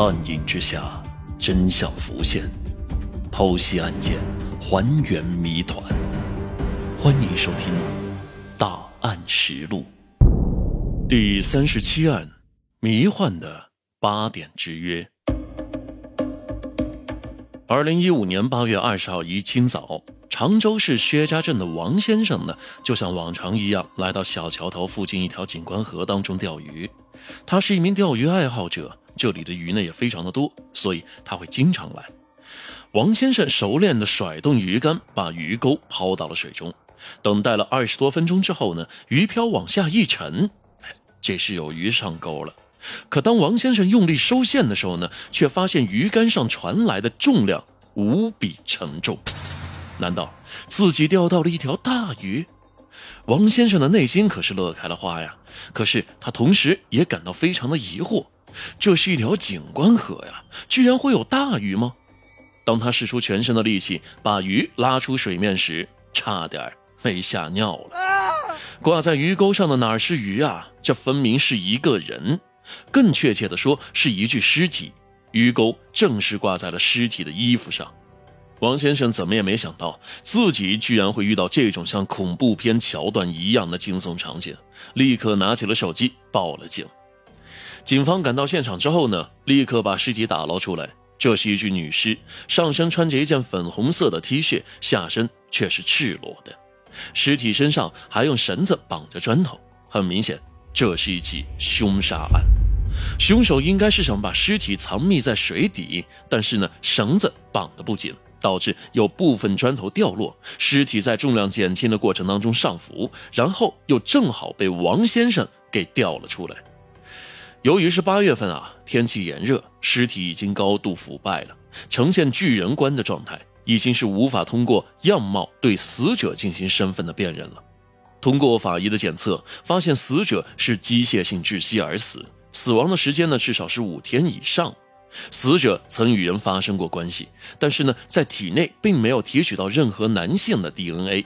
暗影之下，真相浮现，剖析案件，还原谜团。欢迎收听《大案实录》第三十七案：迷幻的八点之约。二零一五年八月二十号一清早，常州市薛家镇的王先生呢，就像往常一样，来到小桥头附近一条景观河当中钓鱼。他是一名钓鱼爱好者。这里的鱼呢也非常的多，所以他会经常来。王先生熟练的甩动鱼竿，把鱼钩抛到了水中。等待了二十多分钟之后呢，鱼漂往下一沉，这是有鱼上钩了。可当王先生用力收线的时候呢，却发现鱼竿上传来的重量无比沉重。难道自己钓到了一条大鱼？王先生的内心可是乐开了花呀。可是他同时也感到非常的疑惑。这是一条景观河呀，居然会有大鱼吗？当他使出全身的力气把鱼拉出水面时，差点没吓尿了。挂在鱼钩上的哪是鱼啊？这分明是一个人，更确切的说是一具尸体。鱼钩正是挂在了尸体的衣服上。王先生怎么也没想到，自己居然会遇到这种像恐怖片桥段一样的惊悚场景，立刻拿起了手机报了警。警方赶到现场之后呢，立刻把尸体打捞出来。这是一具女尸，上身穿着一件粉红色的 T 恤，下身却是赤裸的。尸体身上还用绳子绑着砖头，很明显，这是一起凶杀案。凶手应该是想把尸体藏匿在水底，但是呢，绳子绑得不紧，导致有部分砖头掉落，尸体在重量减轻的过程当中上浮，然后又正好被王先生给吊了出来。由于是八月份啊，天气炎热，尸体已经高度腐败了，呈现巨人观的状态，已经是无法通过样貌对死者进行身份的辨认了。通过法医的检测，发现死者是机械性窒息而死，死亡的时间呢至少是五天以上。死者曾与人发生过关系，但是呢，在体内并没有提取到任何男性的 DNA。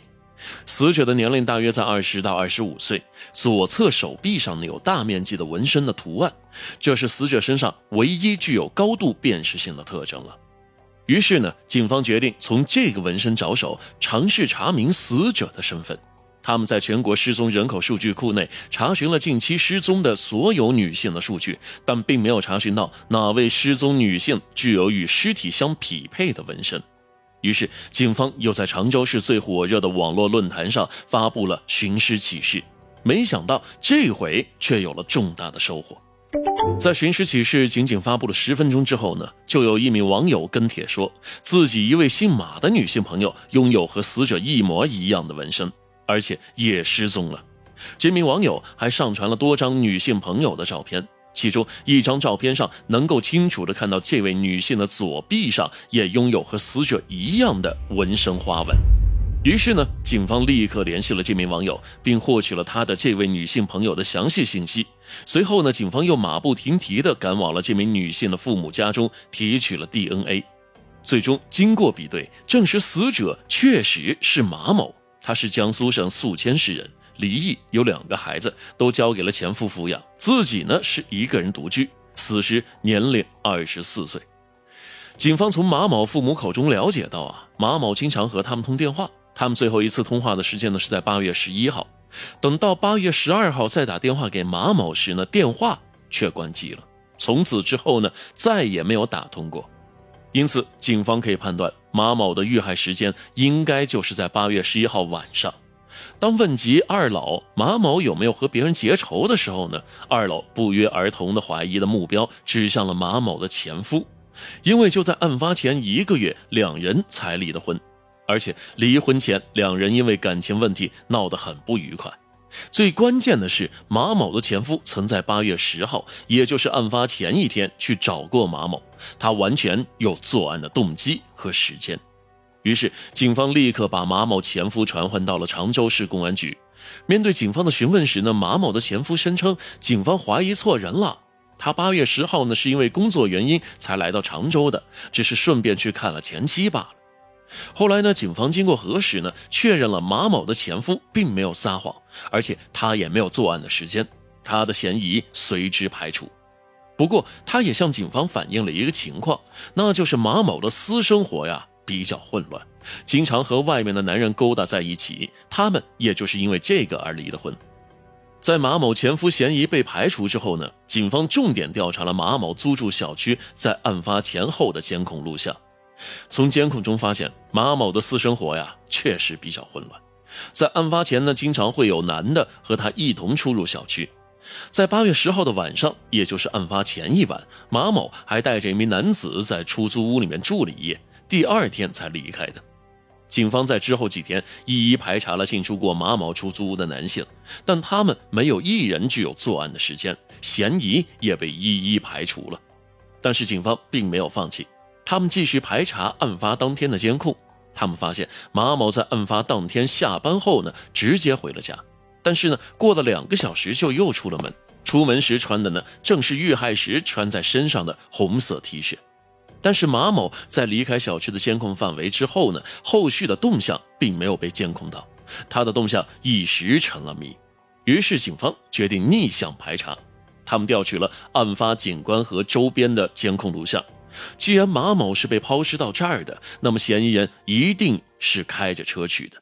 死者的年龄大约在二十到二十五岁，左侧手臂上呢有大面积的纹身的图案，这是死者身上唯一具有高度辨识性的特征了。于是呢，警方决定从这个纹身着手，尝试查明死者的身份。他们在全国失踪人口数据库内查询了近期失踪的所有女性的数据，但并没有查询到哪位失踪女性具有与尸体相匹配的纹身。于是，警方又在常州市最火热的网络论坛上发布了寻尸启事。没想到这回却有了重大的收获。在寻尸启事仅仅发布了十分钟之后呢，就有一名网友跟帖说，自己一位姓马的女性朋友拥有和死者一模一样的纹身，而且也失踪了。这名网友还上传了多张女性朋友的照片。其中一张照片上，能够清楚的看到这位女性的左臂上也拥有和死者一样的纹身花纹。于是呢，警方立刻联系了这名网友，并获取了他的这位女性朋友的详细信息。随后呢，警方又马不停蹄的赶往了这名女性的父母家中，提取了 DNA。最终经过比对，证实死者确实是马某，他是江苏省宿迁市人。离异有两个孩子，都交给了前夫抚养，自己呢是一个人独居。死时年龄二十四岁。警方从马某父母口中了解到啊，马某经常和他们通电话，他们最后一次通话的时间呢是在八月十一号。等到八月十二号再打电话给马某时呢，电话却关机了。从此之后呢，再也没有打通过。因此，警方可以判断马某的遇害时间应该就是在八月十一号晚上。当问及二老马某有没有和别人结仇的时候呢，二老不约而同的怀疑的目标指向了马某的前夫，因为就在案发前一个月，两人才离的婚，而且离婚前两人因为感情问题闹得很不愉快。最关键的是，马某的前夫曾在八月十号，也就是案发前一天去找过马某，他完全有作案的动机和时间。于是，警方立刻把马某前夫传唤到了常州市公安局。面对警方的询问时呢，马某的前夫声称，警方怀疑错人了。他八月十号呢，是因为工作原因才来到常州的，只是顺便去看了前妻罢了。后来呢，警方经过核实呢，确认了马某的前夫并没有撒谎，而且他也没有作案的时间，他的嫌疑随之排除。不过，他也向警方反映了一个情况，那就是马某的私生活呀比较混乱，经常和外面的男人勾搭在一起，他们也就是因为这个而离的婚。在马某前夫嫌疑被排除之后呢，警方重点调查了马某租住小区在案发前后的监控录像。从监控中发现，马某的私生活呀确实比较混乱。在案发前呢，经常会有男的和他一同出入小区。在八月十号的晚上，也就是案发前一晚，马某还带着一名男子在出租屋里面住了一夜，第二天才离开的。警方在之后几天一一排查了进出过马某出租屋的男性，但他们没有一人具有作案的时间，嫌疑也被一一排除了。但是警方并没有放弃，他们继续排查案发当天的监控。他们发现马某在案发当天下班后呢，直接回了家。但是呢，过了两个小时就又出了门。出门时穿的呢，正是遇害时穿在身上的红色 T 恤。但是马某在离开小区的监控范围之后呢，后续的动向并没有被监控到，他的动向一时成了谜。于是警方决定逆向排查，他们调取了案发景观和周边的监控录像。既然马某是被抛尸到这儿的，那么嫌疑人一定是开着车去的。